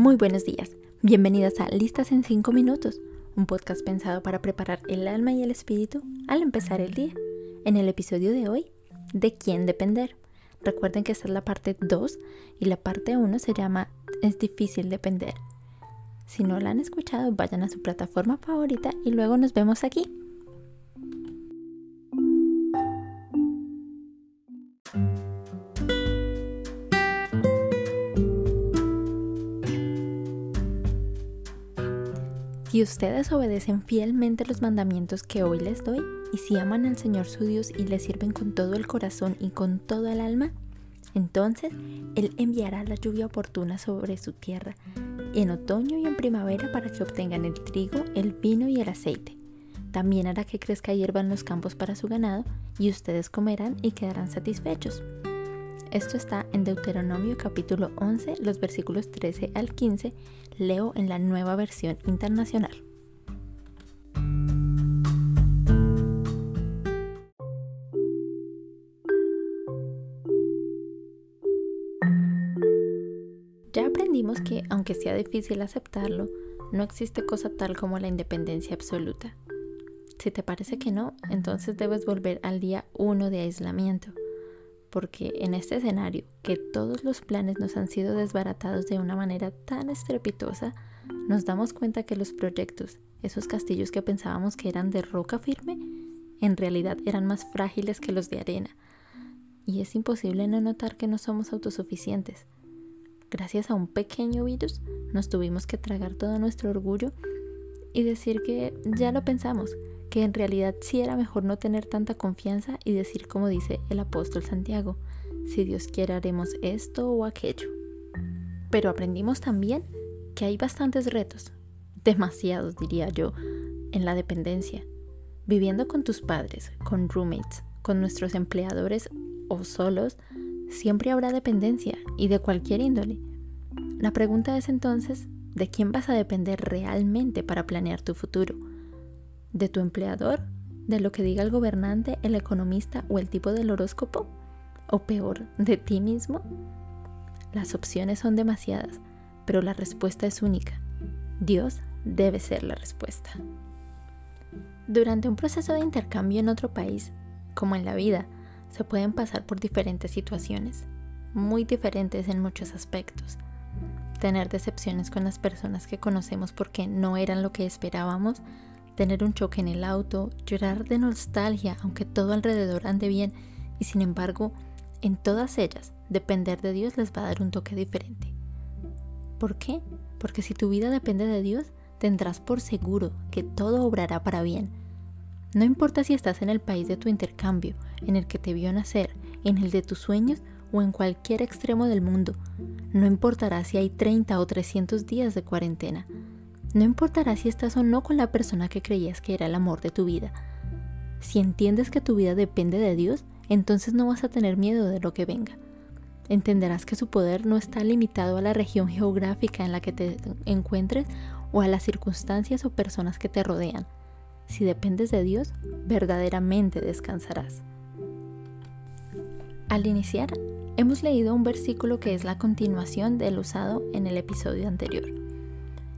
Muy buenos días, bienvenidas a Listas en 5 minutos, un podcast pensado para preparar el alma y el espíritu al empezar el día. En el episodio de hoy, ¿de quién depender? Recuerden que esta es la parte 2 y la parte 1 se llama Es difícil depender. Si no la han escuchado, vayan a su plataforma favorita y luego nos vemos aquí. Si ustedes obedecen fielmente los mandamientos que hoy les doy, y si aman al Señor su Dios y le sirven con todo el corazón y con toda el alma, entonces Él enviará la lluvia oportuna sobre su tierra, en otoño y en primavera para que obtengan el trigo, el vino y el aceite. También hará que crezca hierba en los campos para su ganado, y ustedes comerán y quedarán satisfechos. Esto está en Deuteronomio capítulo 11, los versículos 13 al 15. Leo en la nueva versión internacional. Ya aprendimos que, aunque sea difícil aceptarlo, no existe cosa tal como la independencia absoluta. Si te parece que no, entonces debes volver al día 1 de aislamiento porque en este escenario que todos los planes nos han sido desbaratados de una manera tan estrepitosa, nos damos cuenta que los proyectos, esos castillos que pensábamos que eran de roca firme, en realidad eran más frágiles que los de arena. Y es imposible no notar que no somos autosuficientes. Gracias a un pequeño virus nos tuvimos que tragar todo nuestro orgullo y decir que ya lo pensamos, que en realidad sí era mejor no tener tanta confianza y decir como dice el apóstol Santiago, si Dios quiere haremos esto o aquello. Pero aprendimos también que hay bastantes retos, demasiados diría yo, en la dependencia. Viviendo con tus padres, con roommates, con nuestros empleadores o solos, siempre habrá dependencia y de cualquier índole. La pregunta es entonces, ¿de quién vas a depender realmente para planear tu futuro? De tu empleador, de lo que diga el gobernante, el economista o el tipo del horóscopo? ¿O peor, de ti mismo? Las opciones son demasiadas, pero la respuesta es única. Dios debe ser la respuesta. Durante un proceso de intercambio en otro país, como en la vida, se pueden pasar por diferentes situaciones, muy diferentes en muchos aspectos. Tener decepciones con las personas que conocemos porque no eran lo que esperábamos, tener un choque en el auto, llorar de nostalgia aunque todo alrededor ande bien y sin embargo, en todas ellas, depender de Dios les va a dar un toque diferente. ¿Por qué? Porque si tu vida depende de Dios, tendrás por seguro que todo obrará para bien. No importa si estás en el país de tu intercambio, en el que te vio nacer, en el de tus sueños o en cualquier extremo del mundo. No importará si hay 30 o 300 días de cuarentena. No importará si estás o no con la persona que creías que era el amor de tu vida. Si entiendes que tu vida depende de Dios, entonces no vas a tener miedo de lo que venga. Entenderás que su poder no está limitado a la región geográfica en la que te encuentres o a las circunstancias o personas que te rodean. Si dependes de Dios, verdaderamente descansarás. Al iniciar, hemos leído un versículo que es la continuación del usado en el episodio anterior.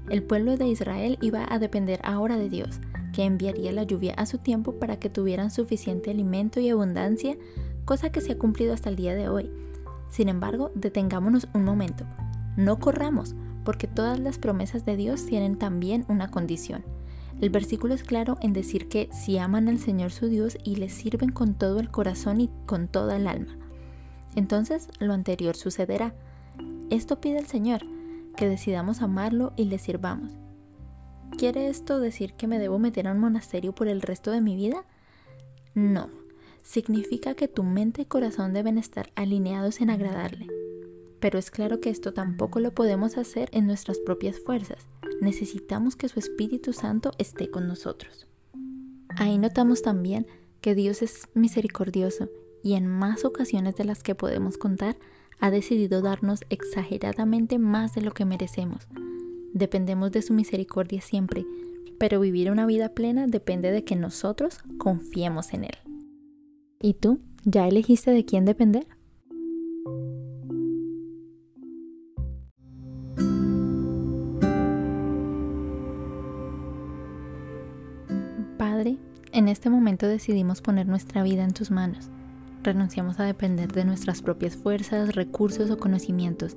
El pueblo de Israel iba a depender ahora de Dios, que enviaría la lluvia a su tiempo para que tuvieran suficiente alimento y abundancia, cosa que se ha cumplido hasta el día de hoy. Sin embargo, detengámonos un momento. No corramos, porque todas las promesas de Dios tienen también una condición. El versículo es claro en decir que si aman al Señor su Dios y le sirven con todo el corazón y con toda el alma. Entonces lo anterior sucederá. Esto pide el Señor, que decidamos amarlo y le sirvamos. ¿Quiere esto decir que me debo meter a un monasterio por el resto de mi vida? No, significa que tu mente y corazón deben estar alineados en agradarle. Pero es claro que esto tampoco lo podemos hacer en nuestras propias fuerzas. Necesitamos que su Espíritu Santo esté con nosotros. Ahí notamos también que Dios es misericordioso y en más ocasiones de las que podemos contar ha decidido darnos exageradamente más de lo que merecemos. Dependemos de su misericordia siempre, pero vivir una vida plena depende de que nosotros confiemos en Él. ¿Y tú? ¿Ya elegiste de quién depender? Padre, en este momento decidimos poner nuestra vida en tus manos Renunciamos a depender de nuestras propias fuerzas, recursos o conocimientos.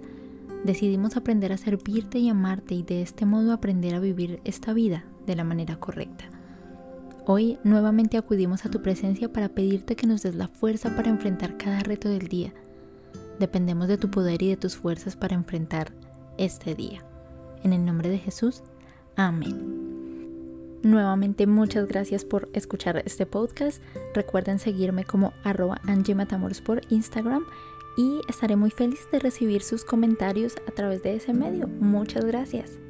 Decidimos aprender a servirte y amarte y de este modo aprender a vivir esta vida de la manera correcta. Hoy nuevamente acudimos a tu presencia para pedirte que nos des la fuerza para enfrentar cada reto del día. Dependemos de tu poder y de tus fuerzas para enfrentar este día. En el nombre de Jesús, amén. Nuevamente muchas gracias por escuchar este podcast. Recuerden seguirme como arroba Matamoros por Instagram y estaré muy feliz de recibir sus comentarios a través de ese medio. Muchas gracias.